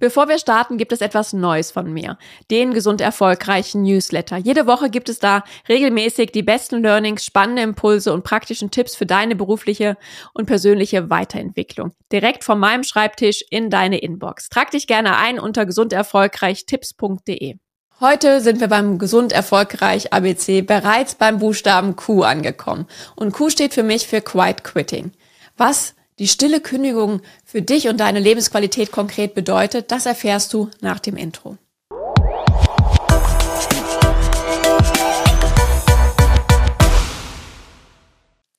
Bevor wir starten, gibt es etwas Neues von mir. Den gesund erfolgreichen Newsletter. Jede Woche gibt es da regelmäßig die besten Learnings, spannende Impulse und praktischen Tipps für deine berufliche und persönliche Weiterentwicklung. Direkt von meinem Schreibtisch in deine Inbox. Trag dich gerne ein unter gesunderfolgreichtipps.de. Heute sind wir beim Gesund Erfolgreich ABC bereits beim Buchstaben Q angekommen. Und Q steht für mich für Quiet Quitting. Was die stille Kündigung für dich und deine Lebensqualität konkret bedeutet, das erfährst du nach dem Intro.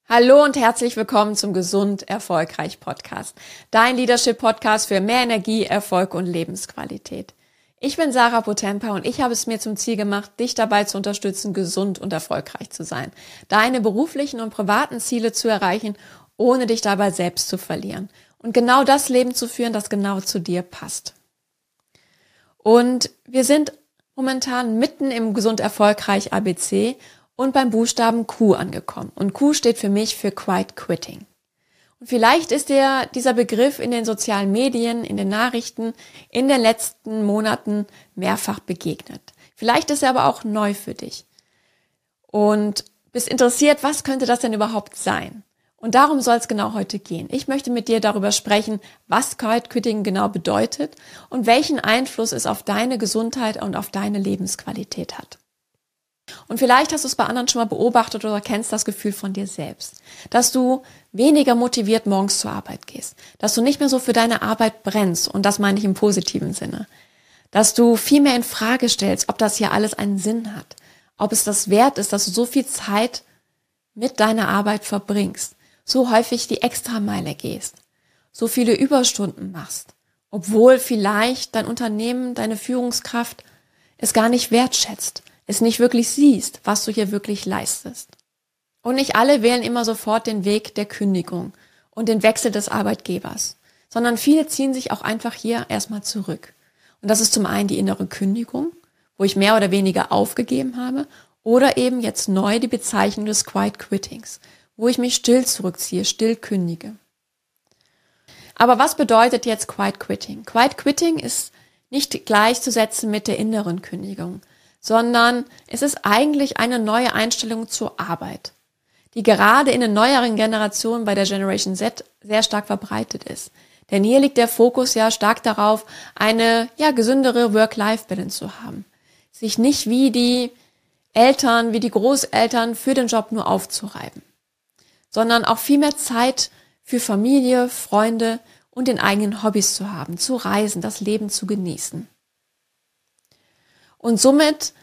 Hallo und herzlich willkommen zum Gesund Erfolgreich Podcast. Dein Leadership Podcast für mehr Energie, Erfolg und Lebensqualität. Ich bin Sarah Potempa und ich habe es mir zum Ziel gemacht, dich dabei zu unterstützen, gesund und erfolgreich zu sein, deine beruflichen und privaten Ziele zu erreichen ohne dich dabei selbst zu verlieren. Und genau das Leben zu führen, das genau zu dir passt. Und wir sind momentan mitten im gesund erfolgreich ABC und beim Buchstaben Q angekommen. Und Q steht für mich für Quiet Quitting. Und vielleicht ist dir dieser Begriff in den sozialen Medien, in den Nachrichten in den letzten Monaten mehrfach begegnet. Vielleicht ist er aber auch neu für dich. Und bist interessiert, was könnte das denn überhaupt sein? Und darum soll es genau heute gehen. Ich möchte mit dir darüber sprechen, was Quiet Quitting genau bedeutet und welchen Einfluss es auf deine Gesundheit und auf deine Lebensqualität hat. Und vielleicht hast du es bei anderen schon mal beobachtet oder kennst das Gefühl von dir selbst, dass du weniger motiviert morgens zur Arbeit gehst, dass du nicht mehr so für deine Arbeit brennst und das meine ich im positiven Sinne, dass du viel mehr in Frage stellst, ob das hier alles einen Sinn hat, ob es das wert ist, dass du so viel Zeit mit deiner Arbeit verbringst so häufig die Extrameile gehst, so viele Überstunden machst, obwohl vielleicht dein Unternehmen, deine Führungskraft es gar nicht wertschätzt, es nicht wirklich siehst, was du hier wirklich leistest. Und nicht alle wählen immer sofort den Weg der Kündigung und den Wechsel des Arbeitgebers, sondern viele ziehen sich auch einfach hier erstmal zurück. Und das ist zum einen die innere Kündigung, wo ich mehr oder weniger aufgegeben habe, oder eben jetzt neu die Bezeichnung des Quiet Quittings, wo ich mich still zurückziehe, still kündige. Aber was bedeutet jetzt Quiet Quitting? Quiet Quitting ist nicht gleichzusetzen mit der inneren Kündigung, sondern es ist eigentlich eine neue Einstellung zur Arbeit, die gerade in den neueren Generationen bei der Generation Z sehr stark verbreitet ist. Denn hier liegt der Fokus ja stark darauf, eine ja gesündere Work-Life-Balance zu haben. Sich nicht wie die Eltern, wie die Großeltern für den Job nur aufzureiben sondern auch viel mehr Zeit für Familie, Freunde und den eigenen Hobbys zu haben, zu reisen, das Leben zu genießen. Und somit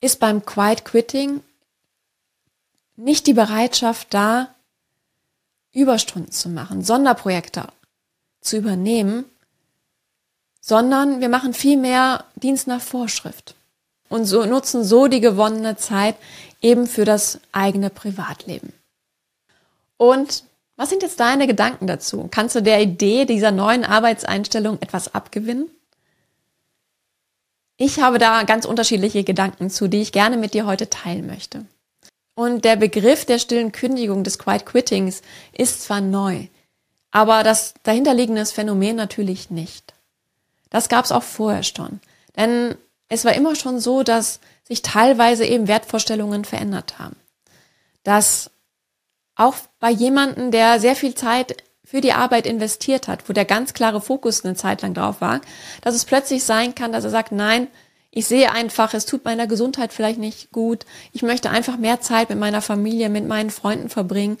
ist beim Quiet Quitting nicht die Bereitschaft da, Überstunden zu machen, Sonderprojekte zu übernehmen, sondern wir machen viel mehr Dienst nach Vorschrift und so nutzen so die gewonnene Zeit eben für das eigene Privatleben. Und was sind jetzt deine Gedanken dazu? Kannst du der Idee dieser neuen Arbeitseinstellung etwas abgewinnen? Ich habe da ganz unterschiedliche Gedanken zu, die ich gerne mit dir heute teilen möchte. Und der Begriff der stillen Kündigung des Quiet Quittings ist zwar neu, aber das dahinterliegende Phänomen natürlich nicht. Das gab es auch vorher schon. Denn es war immer schon so, dass sich teilweise eben Wertvorstellungen verändert haben. Dass auch bei jemanden, der sehr viel Zeit für die Arbeit investiert hat, wo der ganz klare Fokus eine Zeit lang drauf war, dass es plötzlich sein kann, dass er sagt, nein, ich sehe einfach, es tut meiner Gesundheit vielleicht nicht gut. Ich möchte einfach mehr Zeit mit meiner Familie, mit meinen Freunden verbringen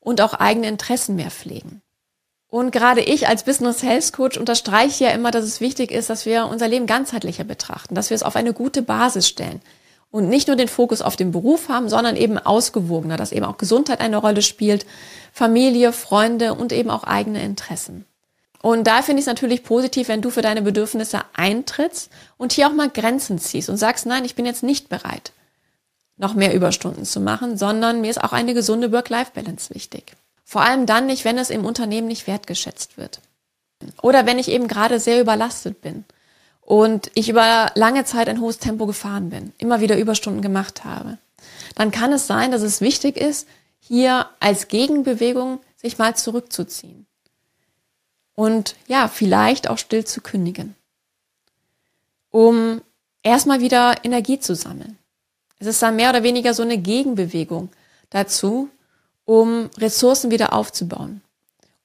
und auch eigene Interessen mehr pflegen. Und gerade ich als Business Health Coach unterstreiche ja immer, dass es wichtig ist, dass wir unser Leben ganzheitlicher betrachten, dass wir es auf eine gute Basis stellen und nicht nur den Fokus auf den Beruf haben, sondern eben ausgewogener, dass eben auch Gesundheit eine Rolle spielt, Familie, Freunde und eben auch eigene Interessen. Und da finde ich es natürlich positiv, wenn du für deine Bedürfnisse eintrittst und hier auch mal Grenzen ziehst und sagst, nein, ich bin jetzt nicht bereit, noch mehr Überstunden zu machen, sondern mir ist auch eine gesunde Work-Life-Balance wichtig. Vor allem dann nicht, wenn es im Unternehmen nicht wertgeschätzt wird. Oder wenn ich eben gerade sehr überlastet bin und ich über lange Zeit ein hohes Tempo gefahren bin, immer wieder Überstunden gemacht habe, dann kann es sein, dass es wichtig ist, hier als Gegenbewegung sich mal zurückzuziehen. Und ja, vielleicht auch still zu kündigen. um erstmal wieder Energie zu sammeln. Es ist dann mehr oder weniger so eine Gegenbewegung dazu, um Ressourcen wieder aufzubauen,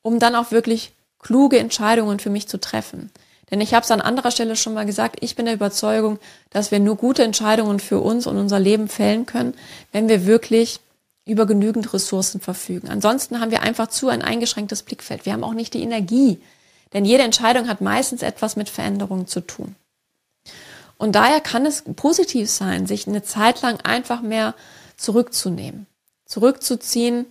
um dann auch wirklich kluge Entscheidungen für mich zu treffen. Denn ich habe es an anderer Stelle schon mal gesagt, ich bin der Überzeugung, dass wir nur gute Entscheidungen für uns und unser Leben fällen können, wenn wir wirklich über genügend Ressourcen verfügen. Ansonsten haben wir einfach zu ein eingeschränktes Blickfeld. Wir haben auch nicht die Energie, denn jede Entscheidung hat meistens etwas mit Veränderungen zu tun. Und daher kann es positiv sein, sich eine Zeit lang einfach mehr zurückzunehmen, zurückzuziehen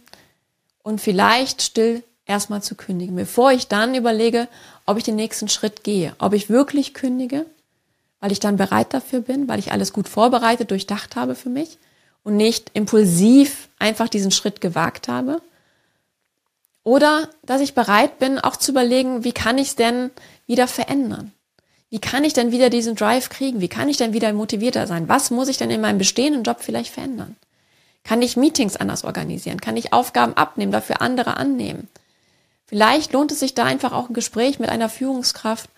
und vielleicht still erstmal zu kündigen, bevor ich dann überlege, ob ich den nächsten Schritt gehe, ob ich wirklich kündige, weil ich dann bereit dafür bin, weil ich alles gut vorbereitet, durchdacht habe für mich und nicht impulsiv einfach diesen Schritt gewagt habe. Oder dass ich bereit bin, auch zu überlegen, wie kann ich es denn wieder verändern? Wie kann ich denn wieder diesen Drive kriegen? Wie kann ich denn wieder motivierter sein? Was muss ich denn in meinem bestehenden Job vielleicht verändern? Kann ich Meetings anders organisieren? Kann ich Aufgaben abnehmen, dafür andere annehmen? Vielleicht lohnt es sich da einfach auch ein Gespräch mit einer Führungskraft,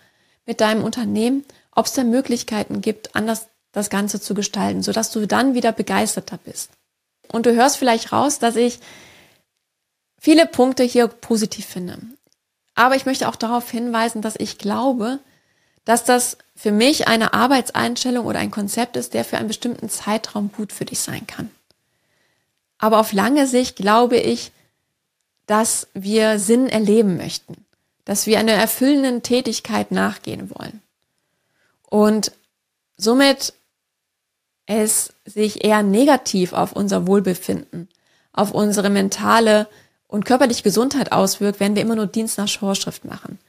mit deinem Unternehmen, ob es da Möglichkeiten gibt, anders das Ganze zu gestalten, sodass du dann wieder begeisterter bist. Und du hörst vielleicht raus, dass ich viele Punkte hier positiv finde. Aber ich möchte auch darauf hinweisen, dass ich glaube, dass das für mich eine Arbeitseinstellung oder ein Konzept ist, der für einen bestimmten Zeitraum gut für dich sein kann. Aber auf lange Sicht glaube ich, dass wir Sinn erleben möchten, dass wir einer erfüllenden Tätigkeit nachgehen wollen. Und somit es sich eher negativ auf unser Wohlbefinden, auf unsere mentale und körperliche Gesundheit auswirkt, wenn wir immer nur Dienst nach Vorschrift machen.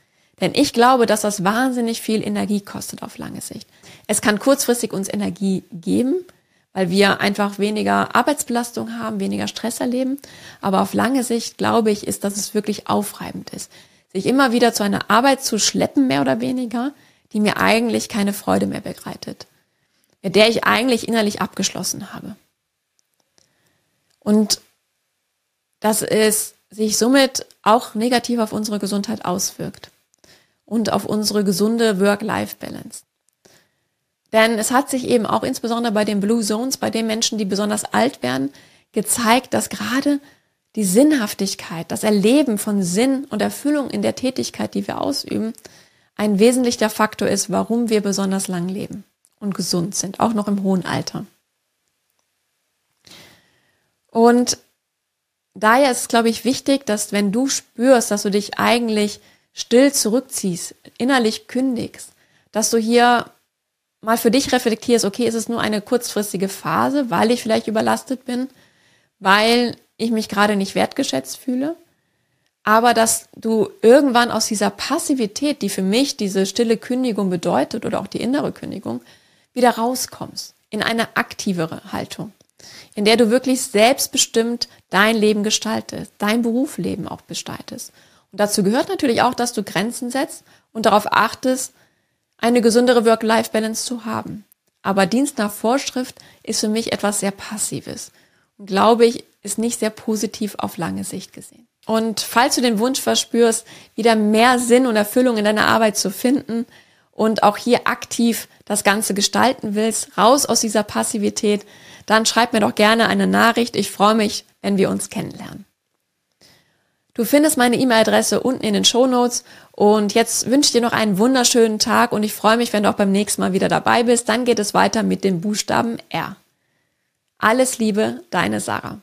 Denn ich glaube, dass das wahnsinnig viel Energie kostet auf lange Sicht. Es kann kurzfristig uns Energie geben, weil wir einfach weniger Arbeitsbelastung haben, weniger Stress erleben. Aber auf lange Sicht glaube ich, ist, dass es wirklich aufreibend ist, sich immer wieder zu einer Arbeit zu schleppen, mehr oder weniger, die mir eigentlich keine Freude mehr begleitet, mit der ich eigentlich innerlich abgeschlossen habe. Und dass es sich somit auch negativ auf unsere Gesundheit auswirkt und auf unsere gesunde Work-Life-Balance. Denn es hat sich eben auch insbesondere bei den Blue Zones, bei den Menschen, die besonders alt werden, gezeigt, dass gerade die Sinnhaftigkeit, das Erleben von Sinn und Erfüllung in der Tätigkeit, die wir ausüben, ein wesentlicher Faktor ist, warum wir besonders lang leben und gesund sind, auch noch im hohen Alter. Und daher ist es, glaube ich, wichtig, dass wenn du spürst, dass du dich eigentlich still zurückziehst, innerlich kündigst, dass du hier mal für dich reflektierst, okay, ist es nur eine kurzfristige Phase, weil ich vielleicht überlastet bin, weil ich mich gerade nicht wertgeschätzt fühle, aber dass du irgendwann aus dieser Passivität, die für mich diese stille Kündigung bedeutet oder auch die innere Kündigung, wieder rauskommst in eine aktivere Haltung, in der du wirklich selbstbestimmt dein Leben gestaltest, dein Berufsleben auch gestaltest. Und dazu gehört natürlich auch, dass du Grenzen setzt und darauf achtest, eine gesündere Work-Life-Balance zu haben. Aber Dienst nach Vorschrift ist für mich etwas sehr Passives und glaube ich, ist nicht sehr positiv auf lange Sicht gesehen. Und falls du den Wunsch verspürst, wieder mehr Sinn und Erfüllung in deiner Arbeit zu finden und auch hier aktiv das Ganze gestalten willst, raus aus dieser Passivität, dann schreib mir doch gerne eine Nachricht. Ich freue mich, wenn wir uns kennenlernen. Du findest meine E-Mail-Adresse unten in den Show Notes. Und jetzt wünsche ich dir noch einen wunderschönen Tag und ich freue mich, wenn du auch beim nächsten Mal wieder dabei bist. Dann geht es weiter mit dem Buchstaben R. Alles Liebe, deine Sarah.